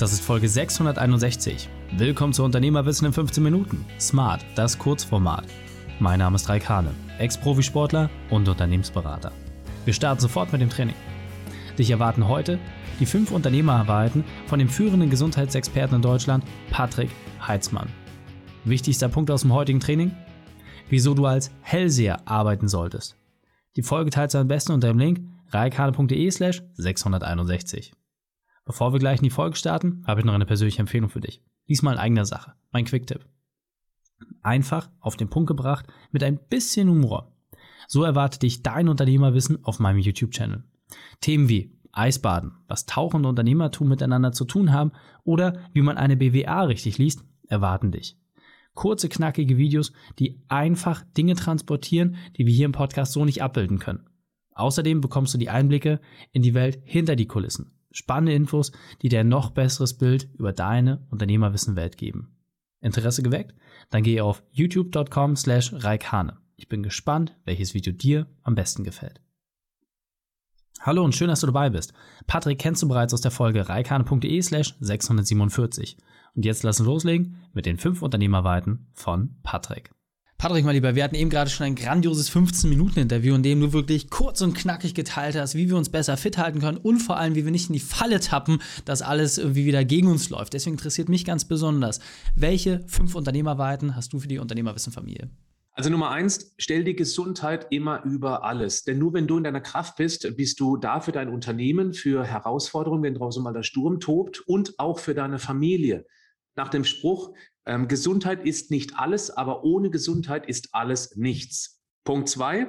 Das ist Folge 661. Willkommen zu Unternehmerwissen in 15 Minuten. Smart, das Kurzformat. Mein Name ist Raik Hane, Ex-Profisportler und Unternehmensberater. Wir starten sofort mit dem Training. Dich erwarten heute die fünf Unternehmerarbeiten von dem führenden Gesundheitsexperten in Deutschland, Patrick Heitzmann. Wichtigster Punkt aus dem heutigen Training? Wieso du als Hellseher arbeiten solltest. Die Folge teilst du am besten unter dem Link reikane.de slash 661. Bevor wir gleich in die Folge starten, habe ich noch eine persönliche Empfehlung für dich. Diesmal in eigener Sache. Mein Quick-Tipp. Einfach auf den Punkt gebracht mit ein bisschen Humor. So erwartet dich dein Unternehmerwissen auf meinem YouTube-Channel. Themen wie Eisbaden, was Tauchen und Unternehmertum miteinander zu tun haben oder wie man eine BWA richtig liest, erwarten dich. Kurze, knackige Videos, die einfach Dinge transportieren, die wir hier im Podcast so nicht abbilden können. Außerdem bekommst du die Einblicke in die Welt hinter die Kulissen Spannende Infos, die dir ein noch besseres Bild über deine Unternehmerwissen-Welt geben. Interesse geweckt? Dann gehe auf youtube.com slash reikhane. Ich bin gespannt, welches Video dir am besten gefällt. Hallo und schön, dass du dabei bist. Patrick kennst du bereits aus der Folge reikhane.de slash 647. Und jetzt lassen wir loslegen mit den fünf Unternehmerweiten von Patrick. Patrick, mal lieber, wir hatten eben gerade schon ein grandioses 15-Minuten-Interview, in dem du wirklich kurz und knackig geteilt hast, wie wir uns besser fit halten können und vor allem, wie wir nicht in die Falle tappen, dass alles irgendwie wieder gegen uns läuft. Deswegen interessiert mich ganz besonders, welche fünf Unternehmerweiten hast du für die Unternehmerwissen-Familie? Also Nummer eins, stell die Gesundheit immer über alles. Denn nur wenn du in deiner Kraft bist, bist du da für dein Unternehmen, für Herausforderungen, wenn draußen mal der Sturm tobt und auch für deine Familie. Nach dem Spruch, ähm, Gesundheit ist nicht alles, aber ohne Gesundheit ist alles nichts. Punkt zwei,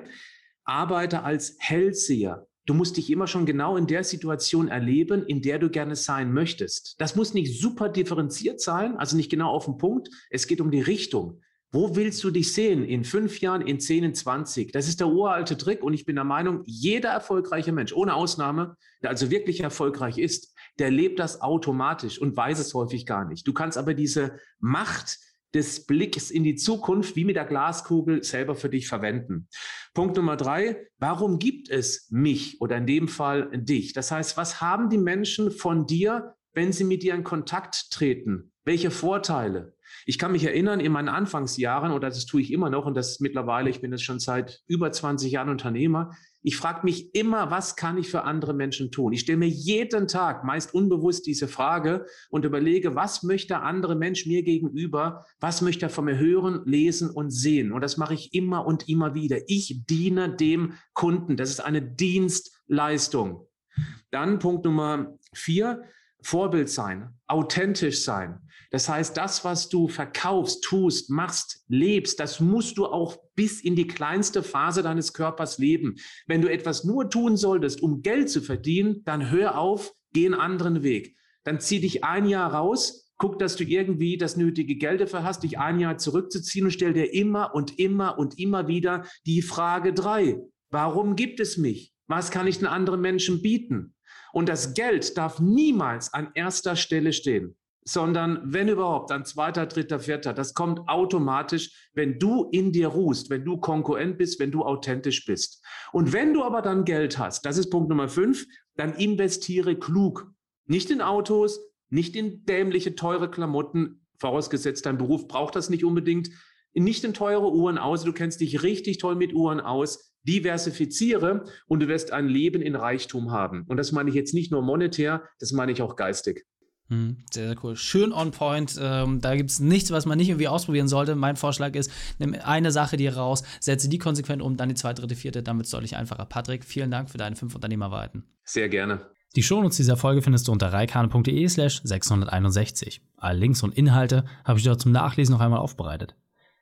arbeite als Hellseher. Du musst dich immer schon genau in der Situation erleben, in der du gerne sein möchtest. Das muss nicht super differenziert sein, also nicht genau auf den Punkt. Es geht um die Richtung. Wo willst du dich sehen? In fünf Jahren, in zehn, in zwanzig? Das ist der uralte Trick und ich bin der Meinung, jeder erfolgreiche Mensch, ohne Ausnahme, der also wirklich erfolgreich ist, der lebt das automatisch und weiß es häufig gar nicht. Du kannst aber diese Macht des Blicks in die Zukunft wie mit der Glaskugel selber für dich verwenden. Punkt Nummer drei, warum gibt es mich oder in dem Fall dich? Das heißt, was haben die Menschen von dir, wenn sie mit dir in Kontakt treten? Welche Vorteile? Ich kann mich erinnern, in meinen Anfangsjahren, oder das tue ich immer noch, und das ist mittlerweile, ich bin jetzt schon seit über 20 Jahren Unternehmer, ich frage mich immer, was kann ich für andere Menschen tun? Ich stelle mir jeden Tag meist unbewusst diese Frage und überlege, was möchte der andere Mensch mir gegenüber, was möchte er von mir hören, lesen und sehen? Und das mache ich immer und immer wieder. Ich diene dem Kunden. Das ist eine Dienstleistung. Dann Punkt Nummer vier, Vorbild sein, authentisch sein. Das heißt, das, was du verkaufst, tust, machst, lebst, das musst du auch bis in die kleinste Phase deines Körpers leben. Wenn du etwas nur tun solltest, um Geld zu verdienen, dann hör auf, geh einen anderen Weg. Dann zieh dich ein Jahr raus, guck, dass du irgendwie das nötige Geld dafür hast, dich ein Jahr zurückzuziehen und stell dir immer und immer und immer wieder die Frage drei. Warum gibt es mich? Was kann ich den anderen Menschen bieten? Und das Geld darf niemals an erster Stelle stehen sondern wenn überhaupt, an zweiter, dritter, vierter. Das kommt automatisch, wenn du in dir ruhst, wenn du konkurrent bist, wenn du authentisch bist. Und wenn du aber dann Geld hast, das ist Punkt Nummer fünf, dann investiere klug. Nicht in Autos, nicht in dämliche, teure Klamotten, vorausgesetzt dein Beruf braucht das nicht unbedingt, nicht in teure Uhren aus, du kennst dich richtig toll mit Uhren aus, diversifiziere und du wirst ein Leben in Reichtum haben. Und das meine ich jetzt nicht nur monetär, das meine ich auch geistig. Hm, sehr, sehr cool. Schön on point. Ähm, da gibt es nichts, was man nicht irgendwie ausprobieren sollte. Mein Vorschlag ist, nimm eine Sache dir raus, setze die konsequent um, dann die zweite, dritte, vierte, dann wird es deutlich einfacher. Patrick, vielen Dank für deine fünf Unternehmerweiten. Sehr gerne. Die Shownotes dieser Folge findest du unter reikane.de slash 661. Alle Links und Inhalte habe ich dort zum Nachlesen noch einmal aufbereitet.